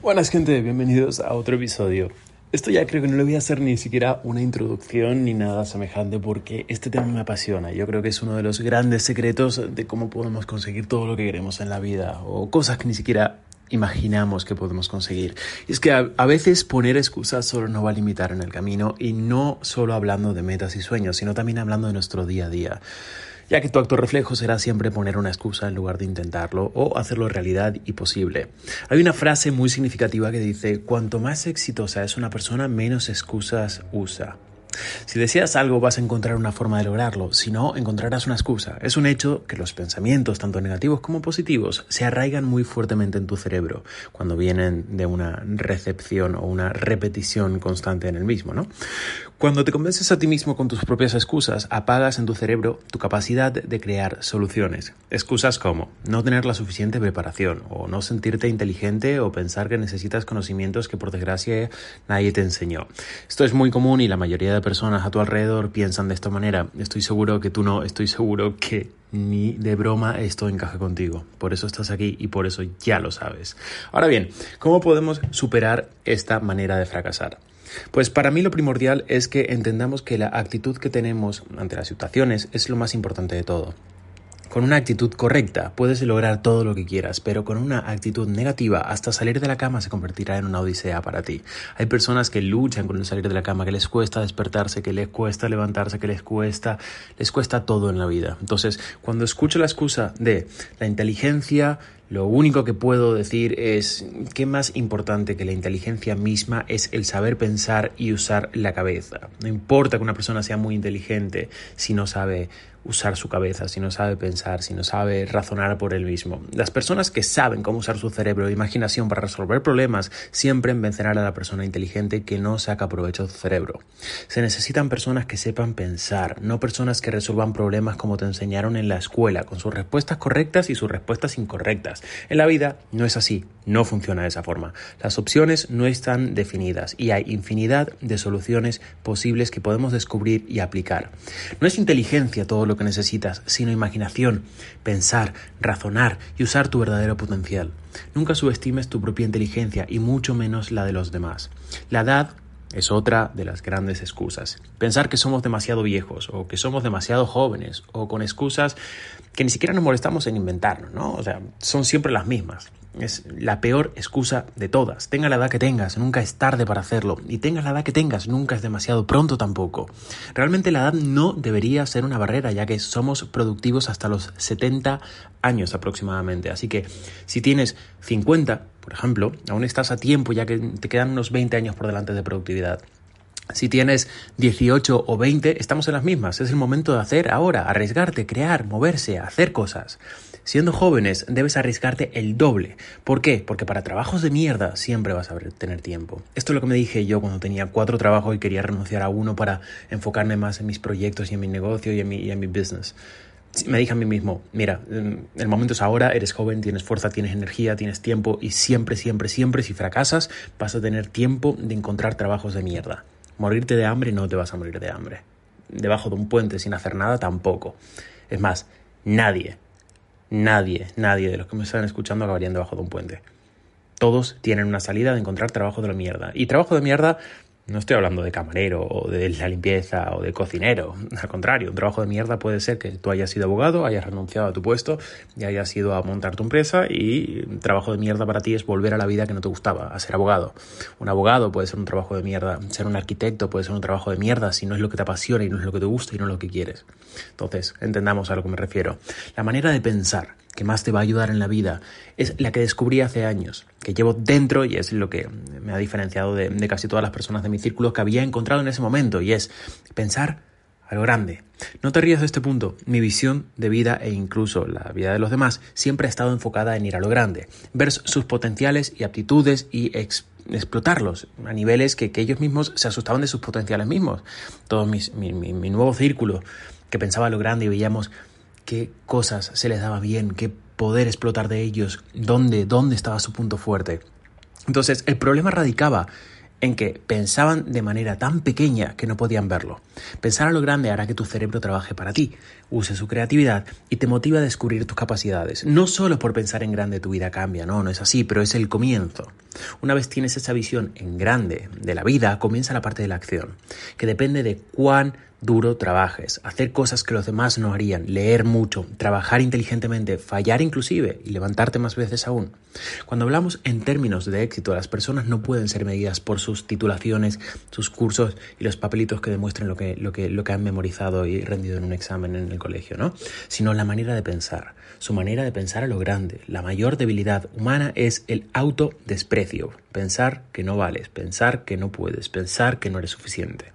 Buenas gente, bienvenidos a otro episodio. Esto ya creo que no le voy a hacer ni siquiera una introducción ni nada semejante porque este tema me apasiona. Yo creo que es uno de los grandes secretos de cómo podemos conseguir todo lo que queremos en la vida o cosas que ni siquiera imaginamos que podemos conseguir. Y es que a, veces poner excusas solo nos va a limitar en el camino y no solo hablando de metas y sueños, sino también hablando de nuestro día a día ya que tu acto reflejo será siempre poner una excusa en lugar de intentarlo o hacerlo realidad y posible. Hay una frase muy significativa que dice, cuanto más exitosa es una persona, menos excusas usa. Si deseas algo vas a encontrar una forma de lograrlo, si no, encontrarás una excusa. Es un hecho que los pensamientos, tanto negativos como positivos, se arraigan muy fuertemente en tu cerebro cuando vienen de una recepción o una repetición constante en el mismo, ¿no? Cuando te convences a ti mismo con tus propias excusas, apagas en tu cerebro tu capacidad de crear soluciones. Excusas como no tener la suficiente preparación, o no sentirte inteligente, o pensar que necesitas conocimientos que por desgracia nadie te enseñó. Esto es muy común y la mayoría de personas a tu alrededor piensan de esta manera. Estoy seguro que tú no, estoy seguro que ni de broma esto encaja contigo. Por eso estás aquí y por eso ya lo sabes. Ahora bien, ¿cómo podemos superar esta manera de fracasar? Pues para mí lo primordial es que entendamos que la actitud que tenemos ante las situaciones es lo más importante de todo. Con una actitud correcta puedes lograr todo lo que quieras, pero con una actitud negativa hasta salir de la cama se convertirá en una odisea para ti. Hay personas que luchan con el salir de la cama, que les cuesta despertarse, que les cuesta levantarse, que les cuesta, les cuesta todo en la vida. Entonces, cuando escucho la excusa de la inteligencia, lo único que puedo decir es que más importante que la inteligencia misma es el saber pensar y usar la cabeza. No importa que una persona sea muy inteligente si no sabe usar su cabeza, si no sabe pensar, si no sabe razonar por él mismo. Las personas que saben cómo usar su cerebro e imaginación para resolver problemas siempre vencerán a la persona inteligente que no saca provecho de su cerebro. Se necesitan personas que sepan pensar, no personas que resuelvan problemas como te enseñaron en la escuela, con sus respuestas correctas y sus respuestas incorrectas. En la vida no es así, no funciona de esa forma. Las opciones no están definidas y hay infinidad de soluciones posibles que podemos descubrir y aplicar. No es inteligencia todo lo que necesitas, sino imaginación, pensar, razonar y usar tu verdadero potencial. Nunca subestimes tu propia inteligencia y mucho menos la de los demás. La edad es otra de las grandes excusas. Pensar que somos demasiado viejos o que somos demasiado jóvenes o con excusas que ni siquiera nos molestamos en inventarnos, ¿no? O sea, son siempre las mismas. Es la peor excusa de todas. Tenga la edad que tengas, nunca es tarde para hacerlo. Y tengas la edad que tengas, nunca es demasiado pronto tampoco. Realmente la edad no debería ser una barrera, ya que somos productivos hasta los 70 años aproximadamente. Así que si tienes 50, por ejemplo, aún estás a tiempo, ya que te quedan unos 20 años por delante de productividad. Si tienes 18 o 20, estamos en las mismas. Es el momento de hacer ahora, arriesgarte, crear, moverse, hacer cosas. Siendo jóvenes debes arriesgarte el doble. ¿Por qué? Porque para trabajos de mierda siempre vas a tener tiempo. Esto es lo que me dije yo cuando tenía cuatro trabajos y quería renunciar a uno para enfocarme más en mis proyectos y en mi negocio y en mi, y en mi business. Me dije a mí mismo, mira, el momento es ahora, eres joven, tienes fuerza, tienes energía, tienes tiempo y siempre, siempre, siempre si fracasas vas a tener tiempo de encontrar trabajos de mierda. Morirte de hambre no te vas a morir de hambre. Debajo de un puente sin hacer nada tampoco. Es más, nadie, nadie, nadie de los que me están escuchando acabarían debajo de un puente. Todos tienen una salida de encontrar trabajo de la mierda. Y trabajo de mierda no estoy hablando de camarero o de la limpieza o de cocinero. Al contrario, un trabajo de mierda puede ser que tú hayas sido abogado, hayas renunciado a tu puesto y hayas ido a montar tu empresa y trabajo de mierda para ti es volver a la vida que no te gustaba, a ser abogado. Un abogado puede ser un trabajo de mierda, ser un arquitecto puede ser un trabajo de mierda si no es lo que te apasiona y no es lo que te gusta y no es lo que quieres. Entonces, entendamos a lo que me refiero. La manera de pensar que más te va a ayudar en la vida es la que descubrí hace años, que llevo dentro y es lo que me ha diferenciado de, casi todas las personas de mi círculo que había encontrado en ese momento, y es pensar a lo grande. No te rías de este punto. Mi visión de vida e incluso la vida de los demás siempre ha estado enfocada en ir a lo grande, ver sus potenciales y aptitudes y explotarlos a niveles que, ellos mismos se asustaban de sus potenciales mismos. Todo mi, mi, nuevo círculo que pensaba a lo grande y veíamos qué cosas se les daba bien, qué poder explotar de ellos, dónde, dónde estaba su punto fuerte. Entonces, el problema radicaba en que pensaban de manera tan pequeña que no podían verlo. Pensar a lo grande hará que tu cerebro trabaje para ti, use su creatividad y te motive a descubrir tus capacidades. No solo por pensar en grande tu vida cambia, no, no es así, pero es el comienzo. Una vez tienes esa visión en grande de la vida, comienza la parte de la acción, que depende de cuán duro trabajes, hacer cosas que los demás no harían, leer mucho, trabajar inteligentemente, fallar inclusive y levantarte más veces aún. Cuando hablamos en términos de éxito, las personas no pueden ser medidas por sus titulaciones, sus cursos y los papelitos que demuestren lo que, lo que, lo que han memorizado y rendido en un examen en el colegio, ¿no? Sino la manera de pensar, su manera de pensar a lo grande. La mayor debilidad humana es el autodesprecio, pensar que no vales, pensar que no puedes, pensar que no eres suficiente.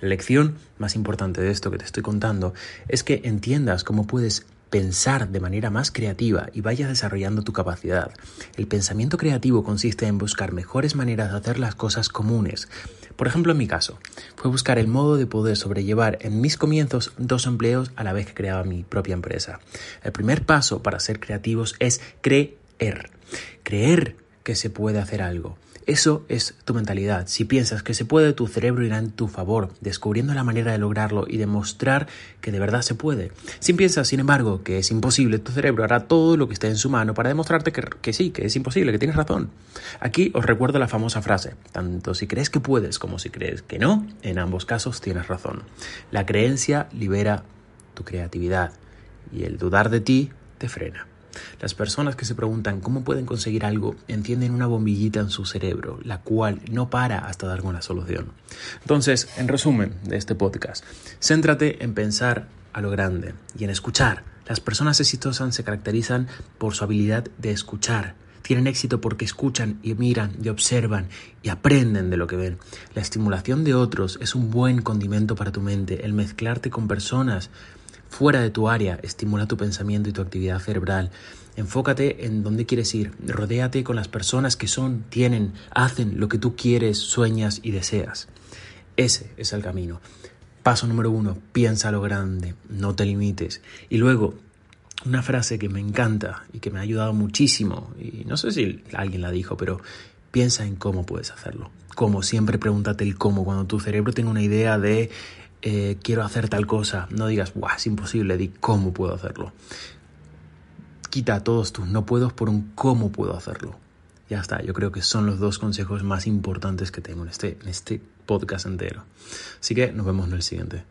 La lección más importante de esto que te estoy contando es que entiendas cómo puedes pensar de manera más creativa y vayas desarrollando tu capacidad. El pensamiento creativo consiste en buscar mejores maneras de hacer las cosas comunes. Por ejemplo, en mi caso, fue buscar el modo de poder sobrellevar en mis comienzos dos empleos a la vez que creaba mi propia empresa. El primer paso para ser creativos es creer. Creer que se puede hacer algo. Eso es tu mentalidad. Si piensas que se puede, tu cerebro irá en tu favor, descubriendo la manera de lograrlo y demostrar que de verdad se puede. Si piensas, sin embargo, que es imposible, tu cerebro hará todo lo que esté en su mano para demostrarte que, que sí, que es imposible, que tienes razón. Aquí os recuerdo la famosa frase, tanto si crees que puedes como si crees que no, en ambos casos tienes razón. La creencia libera tu creatividad y el dudar de ti te frena. Las personas que se preguntan cómo pueden conseguir algo encienden una bombillita en su cerebro, la cual no para hasta dar una solución. Entonces, en resumen de este podcast, céntrate en pensar a lo grande y en escuchar. Las personas exitosas se caracterizan por su habilidad de escuchar. Tienen éxito porque escuchan y miran y observan y aprenden de lo que ven. La estimulación de otros es un buen condimento para tu mente. El mezclarte con personas fuera de tu área, estimula tu pensamiento y tu actividad cerebral. Enfócate en dónde quieres ir, rodéate con las personas que son, tienen, hacen lo que tú quieres, sueñas y deseas. Ese es el camino. Paso número uno, piensa lo grande, no te limites. Y luego, una frase que me encanta y que me ha ayudado muchísimo, y no sé si alguien la dijo, pero piensa en cómo puedes hacerlo. Como siempre, pregúntate el cómo. Cuando tu cerebro tenga una idea de eh, quiero hacer tal cosa, no digas, es imposible, di cómo puedo hacerlo. Quita todos tus no puedo por un cómo puedo hacerlo. Ya está, yo creo que son los dos consejos más importantes que tengo en este, en este podcast entero. Así que nos vemos en el siguiente.